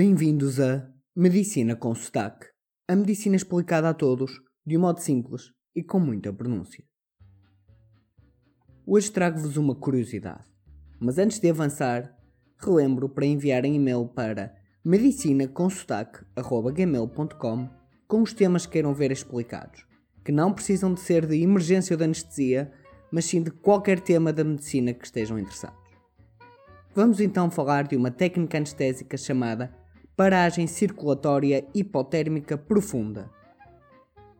Bem-vindos a Medicina com Sotaque. A medicina explicada a todos, de um modo simples e com muita pronúncia. Hoje trago-vos uma curiosidade, mas antes de avançar, relembro para enviarem e-mail para medicinaconsotaque.gmail.com com os temas que queiram ver explicados, que não precisam de ser de emergência ou de anestesia, mas sim de qualquer tema da medicina que estejam interessados. Vamos então falar de uma técnica anestésica chamada paragem circulatória hipotérmica profunda.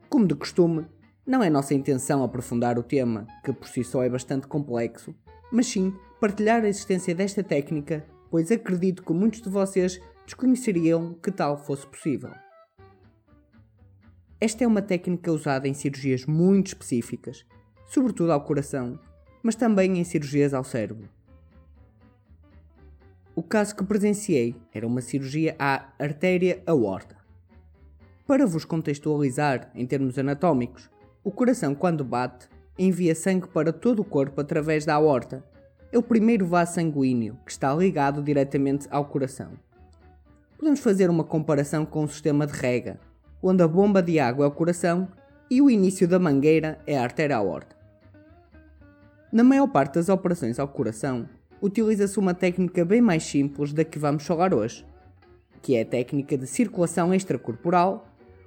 Como de costume, não é nossa intenção aprofundar o tema, que por si só é bastante complexo, mas sim partilhar a existência desta técnica, pois acredito que muitos de vocês desconheceriam que tal fosse possível. Esta é uma técnica usada em cirurgias muito específicas, sobretudo ao coração, mas também em cirurgias ao cérebro. O caso que presenciei era uma cirurgia à artéria aorta. Para vos contextualizar em termos anatómicos, o coração, quando bate, envia sangue para todo o corpo através da aorta. É o primeiro vaso sanguíneo que está ligado diretamente ao coração. Podemos fazer uma comparação com o sistema de rega, onde a bomba de água é o coração e o início da mangueira é a artéria aorta. Na maior parte das operações ao coração, utiliza-se uma técnica bem mais simples da que vamos falar hoje, que é a técnica de circulação extracorporal,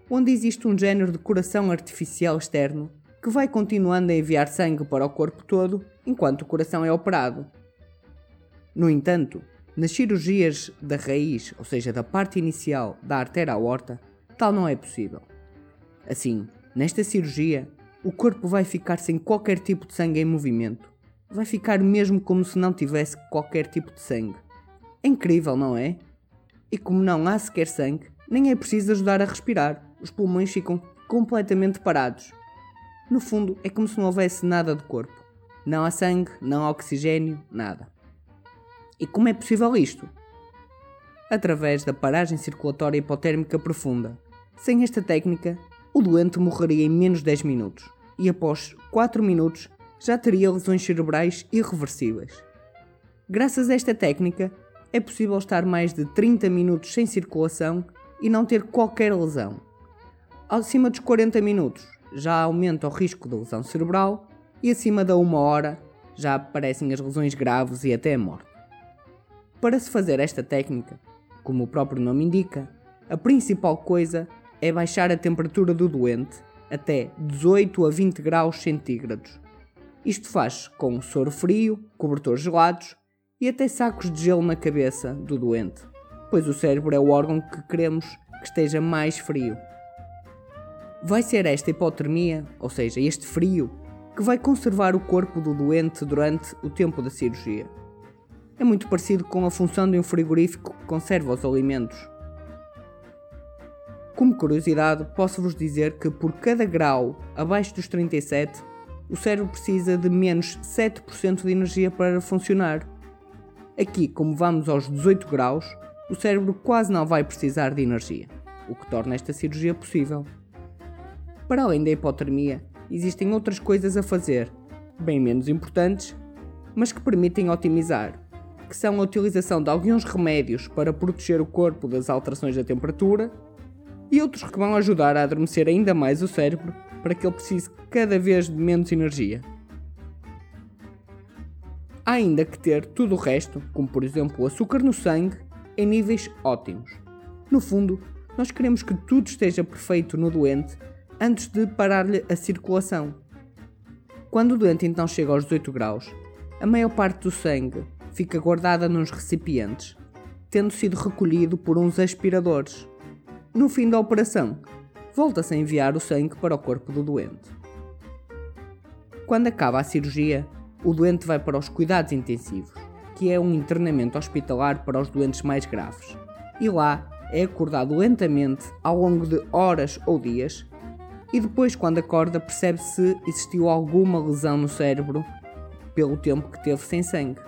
onde existe um género de coração artificial externo que vai continuando a enviar sangue para o corpo todo enquanto o coração é operado. No entanto, nas cirurgias da raiz, ou seja, da parte inicial da artéria aorta, tal não é possível. Assim, nesta cirurgia, o corpo vai ficar sem qualquer tipo de sangue em movimento vai ficar mesmo como se não tivesse qualquer tipo de sangue. É incrível, não é? E como não há sequer sangue, nem é preciso ajudar a respirar, os pulmões ficam completamente parados. No fundo, é como se não houvesse nada do corpo. Não há sangue, não há oxigênio, nada. E como é possível isto? Através da paragem circulatória hipotérmica profunda. Sem esta técnica, o doente morreria em menos de 10 minutos e após 4 minutos já teria lesões cerebrais irreversíveis. Graças a esta técnica, é possível estar mais de 30 minutos sem circulação e não ter qualquer lesão. Acima dos 40 minutos já aumenta o risco de lesão cerebral e acima da uma hora já aparecem as lesões graves e até a morte. Para se fazer esta técnica, como o próprio nome indica, a principal coisa é baixar a temperatura do doente até 18 a 20 graus centígrados isto faz com soro frio, cobertores gelados e até sacos de gelo na cabeça do doente, pois o cérebro é o órgão que queremos que esteja mais frio. Vai ser esta hipotermia, ou seja, este frio, que vai conservar o corpo do doente durante o tempo da cirurgia. É muito parecido com a função de um frigorífico que conserva os alimentos. Como curiosidade, posso-vos dizer que por cada grau abaixo dos 37 o cérebro precisa de menos 7% de energia para funcionar. Aqui, como vamos aos 18 graus, o cérebro quase não vai precisar de energia, o que torna esta cirurgia possível. Para além da hipotermia, existem outras coisas a fazer, bem menos importantes, mas que permitem otimizar, que são a utilização de alguns remédios para proteger o corpo das alterações da temperatura e outros que vão ajudar a adormecer ainda mais o cérebro para que ele precise cada vez de menos energia. Há ainda que ter tudo o resto, como por exemplo o açúcar no sangue, em níveis ótimos. No fundo, nós queremos que tudo esteja perfeito no doente antes de parar-lhe a circulação. Quando o doente então chega aos 18 graus, a maior parte do sangue fica guardada nos recipientes, tendo sido recolhido por uns aspiradores. No fim da operação, volta-se a enviar o sangue para o corpo do doente. Quando acaba a cirurgia, o doente vai para os cuidados intensivos, que é um internamento hospitalar para os doentes mais graves, e lá é acordado lentamente ao longo de horas ou dias, e depois, quando acorda, percebe se existiu alguma lesão no cérebro pelo tempo que teve sem sangue.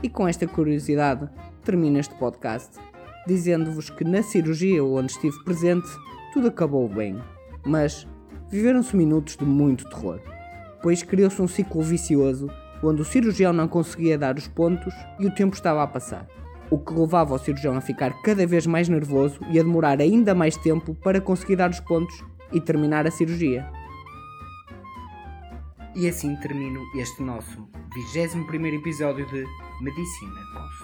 E com esta curiosidade, termino este podcast dizendo-vos que na cirurgia onde estive presente tudo acabou bem, mas viveram-se minutos de muito terror, pois criou-se um ciclo vicioso onde o cirurgião não conseguia dar os pontos e o tempo estava a passar. o que levava o cirurgião a ficar cada vez mais nervoso e a demorar ainda mais tempo para conseguir dar os pontos e terminar a cirurgia. E assim termino este nosso 21 episódio de Medicina Consta.